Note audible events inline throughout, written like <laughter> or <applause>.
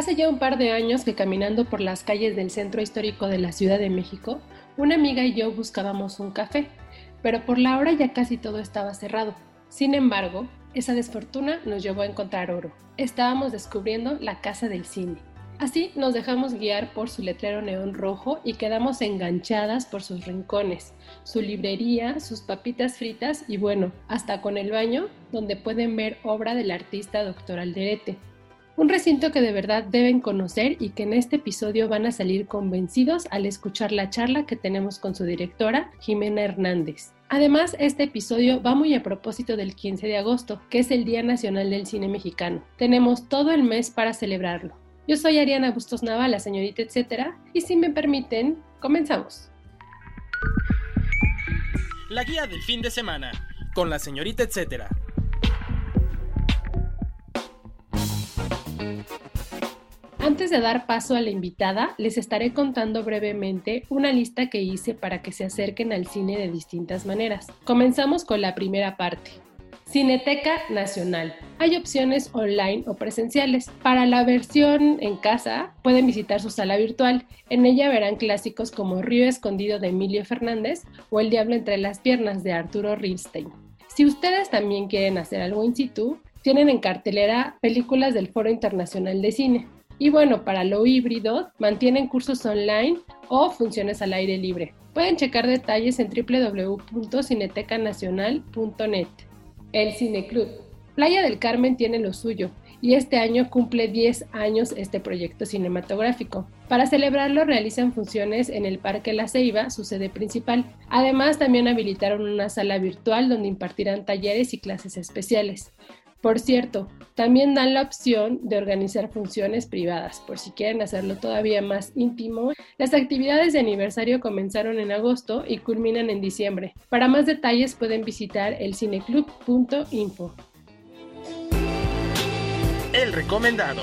Hace ya un par de años que caminando por las calles del centro histórico de la Ciudad de México, una amiga y yo buscábamos un café, pero por la hora ya casi todo estaba cerrado. Sin embargo, esa desfortuna nos llevó a encontrar oro. Estábamos descubriendo la casa del cine. Así nos dejamos guiar por su letrero neón rojo y quedamos enganchadas por sus rincones, su librería, sus papitas fritas y bueno, hasta con el baño donde pueden ver obra del artista Dr. Alderete. Un recinto que de verdad deben conocer y que en este episodio van a salir convencidos al escuchar la charla que tenemos con su directora, Jimena Hernández. Además, este episodio va muy a propósito del 15 de agosto, que es el Día Nacional del Cine Mexicano. Tenemos todo el mes para celebrarlo. Yo soy Ariana Bustos Nava, la señorita etcétera, y si me permiten, comenzamos. La guía del fin de semana, con la señorita etcétera. Antes de dar paso a la invitada, les estaré contando brevemente una lista que hice para que se acerquen al cine de distintas maneras. Comenzamos con la primera parte. Cineteca Nacional. Hay opciones online o presenciales. Para la versión en casa, pueden visitar su sala virtual. En ella verán clásicos como Río Escondido de Emilio Fernández o El Diablo entre las piernas de Arturo Rilstein. Si ustedes también quieren hacer algo in situ, tienen en cartelera películas del Foro Internacional de Cine. Y bueno, para lo híbrido, mantienen cursos online o funciones al aire libre. Pueden checar detalles en www.cinetecanacional.net. El Cine Club. Playa del Carmen tiene lo suyo y este año cumple 10 años este proyecto cinematográfico. Para celebrarlo realizan funciones en el Parque La Ceiba, su sede principal. Además también habilitaron una sala virtual donde impartirán talleres y clases especiales. Por cierto, también dan la opción de organizar funciones privadas, por si quieren hacerlo todavía más íntimo. Las actividades de aniversario comenzaron en agosto y culminan en diciembre. Para más detalles pueden visitar el cineclub.info. El recomendado.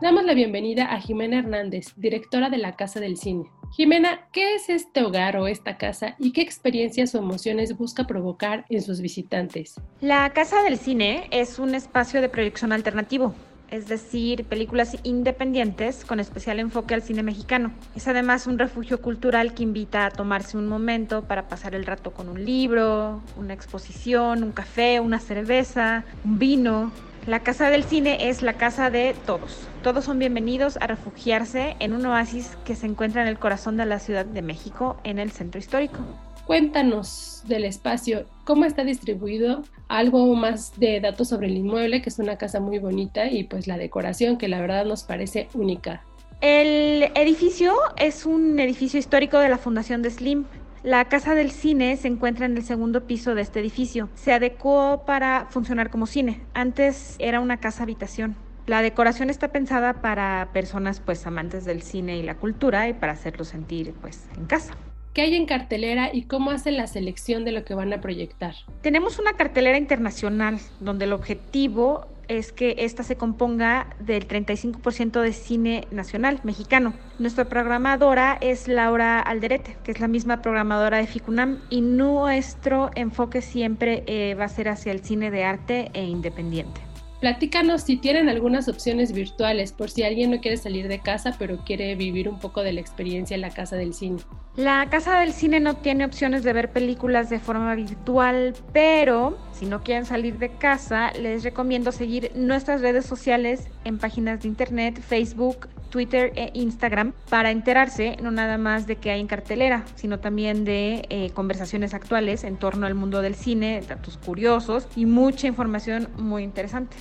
Damos la bienvenida a Jimena Hernández, directora de la Casa del Cine. Jimena, ¿qué es este hogar o esta casa y qué experiencias o emociones busca provocar en sus visitantes? La Casa del Cine es un espacio de proyección alternativo, es decir, películas independientes con especial enfoque al cine mexicano. Es además un refugio cultural que invita a tomarse un momento para pasar el rato con un libro, una exposición, un café, una cerveza, un vino, la Casa del Cine es la casa de todos. Todos son bienvenidos a refugiarse en un oasis que se encuentra en el corazón de la Ciudad de México, en el centro histórico. Cuéntanos del espacio, cómo está distribuido, algo más de datos sobre el inmueble, que es una casa muy bonita, y pues la decoración, que la verdad nos parece única. El edificio es un edificio histórico de la Fundación de Slim. La casa del cine se encuentra en el segundo piso de este edificio. Se adecuó para funcionar como cine. Antes era una casa habitación. La decoración está pensada para personas pues amantes del cine y la cultura y para hacerlo sentir pues en casa. ¿Qué hay en cartelera y cómo hacen la selección de lo que van a proyectar? Tenemos una cartelera internacional donde el objetivo es que esta se componga del 35% de cine nacional mexicano. Nuestra programadora es Laura Alderete, que es la misma programadora de FICUNAM, y nuestro enfoque siempre eh, va a ser hacia el cine de arte e independiente. Platícanos si tienen algunas opciones virtuales por si alguien no quiere salir de casa pero quiere vivir un poco de la experiencia en la casa del cine. La casa del cine no tiene opciones de ver películas de forma virtual, pero si no quieren salir de casa, les recomiendo seguir nuestras redes sociales en páginas de internet, Facebook, Twitter e Instagram para enterarse no nada más de qué hay en cartelera, sino también de eh, conversaciones actuales en torno al mundo del cine, datos curiosos y mucha información muy interesante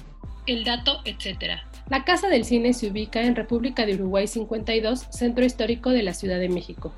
el dato, etc. La Casa del Cine se ubica en República de Uruguay 52, Centro Histórico de la Ciudad de México.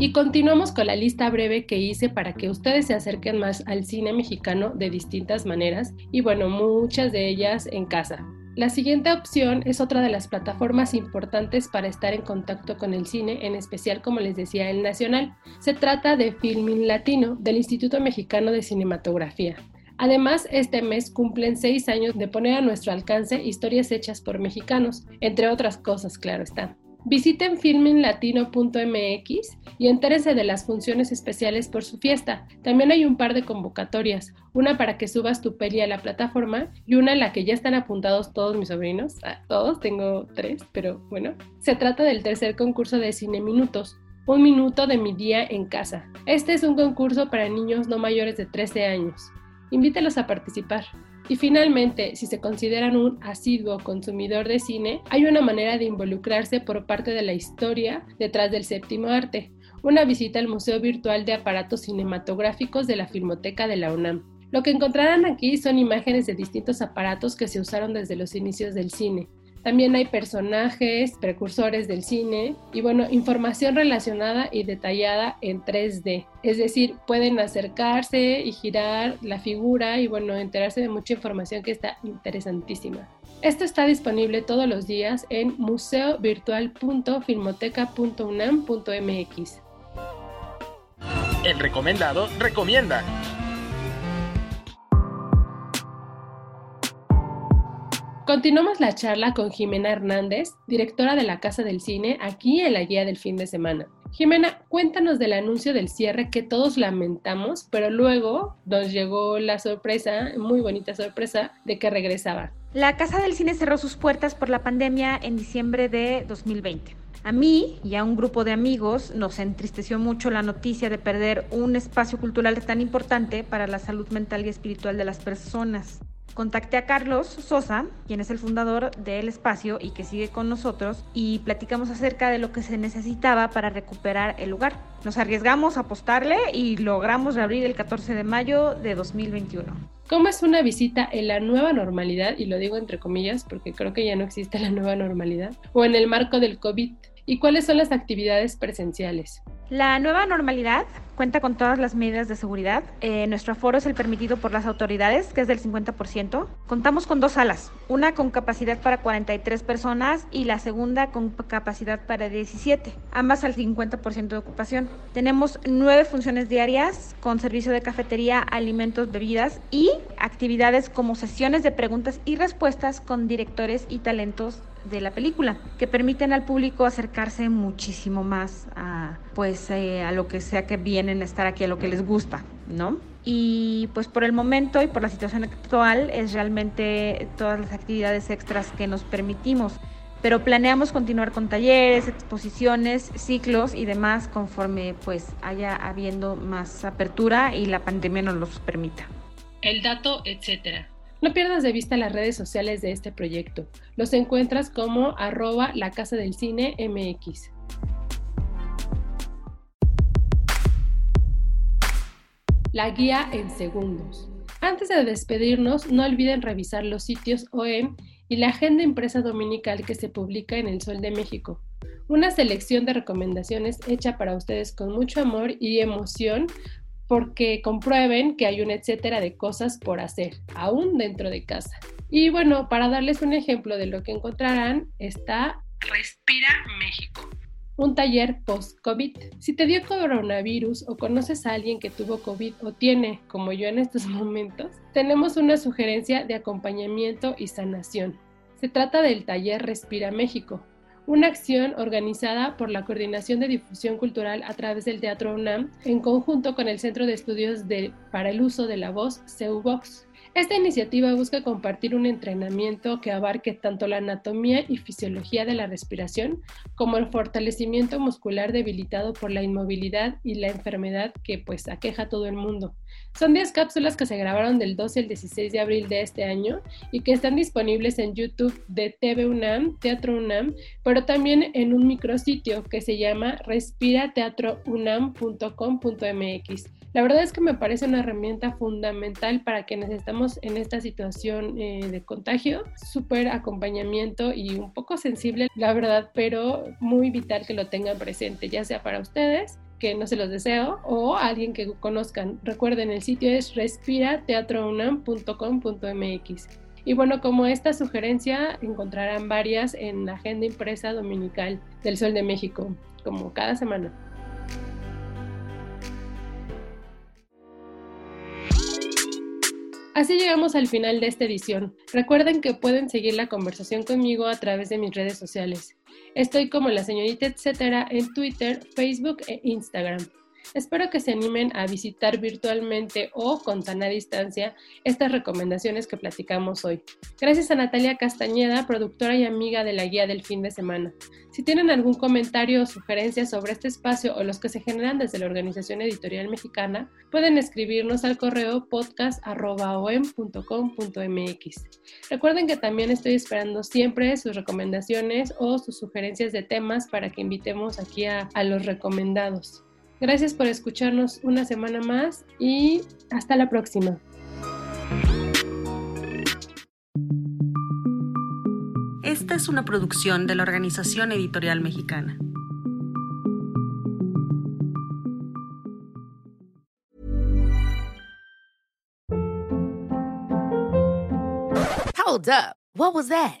Y continuamos con la lista breve que hice para que ustedes se acerquen más al cine mexicano de distintas maneras y bueno, muchas de ellas en casa. La siguiente opción es otra de las plataformas importantes para estar en contacto con el cine, en especial como les decía el nacional. Se trata de Filmin Latino del Instituto Mexicano de Cinematografía. Además, este mes cumplen seis años de poner a nuestro alcance historias hechas por mexicanos, entre otras cosas, claro está. Visiten filminlatino.mx y entérense de las funciones especiales por su fiesta. También hay un par de convocatorias, una para que subas tu peli a la plataforma y una en la que ya están apuntados todos mis sobrinos. Ah, todos, tengo tres, pero bueno. Se trata del tercer concurso de Cine Minutos, un minuto de mi día en casa. Este es un concurso para niños no mayores de 13 años. Invítelos a participar. Y finalmente, si se consideran un asiduo consumidor de cine, hay una manera de involucrarse por parte de la historia detrás del séptimo arte, una visita al Museo Virtual de Aparatos Cinematográficos de la Filmoteca de la UNAM. Lo que encontrarán aquí son imágenes de distintos aparatos que se usaron desde los inicios del cine, también hay personajes, precursores del cine y bueno, información relacionada y detallada en 3D. Es decir, pueden acercarse y girar la figura y bueno, enterarse de mucha información que está interesantísima. Esto está disponible todos los días en museovirtual.filmoteca.unam.mx. El recomendado recomienda. Continuamos la charla con Jimena Hernández, directora de la Casa del Cine, aquí en la guía del fin de semana. Jimena, cuéntanos del anuncio del cierre que todos lamentamos, pero luego nos llegó la sorpresa, muy bonita sorpresa, de que regresaba. La Casa del Cine cerró sus puertas por la pandemia en diciembre de 2020. A mí y a un grupo de amigos nos entristeció mucho la noticia de perder un espacio cultural tan importante para la salud mental y espiritual de las personas. Contacté a Carlos Sosa, quien es el fundador del espacio y que sigue con nosotros, y platicamos acerca de lo que se necesitaba para recuperar el lugar. Nos arriesgamos a apostarle y logramos reabrir el 14 de mayo de 2021. ¿Cómo es una visita en la nueva normalidad? Y lo digo entre comillas porque creo que ya no existe la nueva normalidad. O en el marco del COVID. ¿Y cuáles son las actividades presenciales? La nueva normalidad cuenta con todas las medidas de seguridad. Eh, nuestro aforo es el permitido por las autoridades, que es del 50%. Contamos con dos salas, una con capacidad para 43 personas y la segunda con capacidad para 17, ambas al 50% de ocupación. Tenemos nueve funciones diarias con servicio de cafetería, alimentos, bebidas y actividades como sesiones de preguntas y respuestas con directores y talentos de la película, que permiten al público acercarse muchísimo más a, pues, eh, a lo que sea que vienen a estar aquí, a lo que les gusta, ¿no? Y pues por el momento y por la situación actual es realmente todas las actividades extras que nos permitimos pero planeamos continuar con talleres, exposiciones, ciclos y demás conforme pues haya habiendo más apertura y la pandemia nos los permita. El dato, etcétera. No pierdas de vista las redes sociales de este proyecto. Los encuentras como arroba la casa del cine MX. La guía en segundos. Antes de despedirnos, no olviden revisar los sitios OEM y la agenda impresa dominical que se publica en El Sol de México. Una selección de recomendaciones hecha para ustedes con mucho amor y emoción porque comprueben que hay un etcétera de cosas por hacer, aún dentro de casa. Y bueno, para darles un ejemplo de lo que encontrarán, está Respira México, un taller post-COVID. Si te dio coronavirus o conoces a alguien que tuvo COVID o tiene, como yo en estos <laughs> momentos, tenemos una sugerencia de acompañamiento y sanación. Se trata del taller Respira México, una acción organizada por la Coordinación de Difusión Cultural a través del Teatro UNAM en conjunto con el Centro de Estudios para el Uso de la Voz, CEUVOX. Esta iniciativa busca compartir un entrenamiento que abarque tanto la anatomía y fisiología de la respiración como el fortalecimiento muscular debilitado por la inmovilidad y la enfermedad que pues aqueja a todo el mundo. Son 10 cápsulas que se grabaron del 12 al 16 de abril de este año y que están disponibles en YouTube de TV UNAM, Teatro UNAM, pero también en un micrositio que se llama respirateatrounam.com.mx. La verdad es que me parece una herramienta fundamental para quienes estamos en esta situación eh, de contagio, súper acompañamiento y un poco sensible, la verdad, pero muy vital que lo tengan presente, ya sea para ustedes que no se los deseo, o alguien que conozcan. Recuerden, el sitio es respirateatrounam.com.mx. Y bueno, como esta sugerencia, encontrarán varias en la agenda impresa dominical del Sol de México, como cada semana. Así llegamos al final de esta edición. Recuerden que pueden seguir la conversación conmigo a través de mis redes sociales. Estoy como la señorita etcétera en Twitter, Facebook e Instagram. Espero que se animen a visitar virtualmente o con sana distancia estas recomendaciones que platicamos hoy. Gracias a Natalia Castañeda, productora y amiga de la guía del fin de semana. Si tienen algún comentario o sugerencia sobre este espacio o los que se generan desde la Organización Editorial Mexicana, pueden escribirnos al correo podcast.om.com.mx. Recuerden que también estoy esperando siempre sus recomendaciones o sus sugerencias de temas para que invitemos aquí a los recomendados. Gracias por escucharnos una semana más y hasta la próxima. Esta es una producción de la Organización Editorial Mexicana. Hold up. What was that?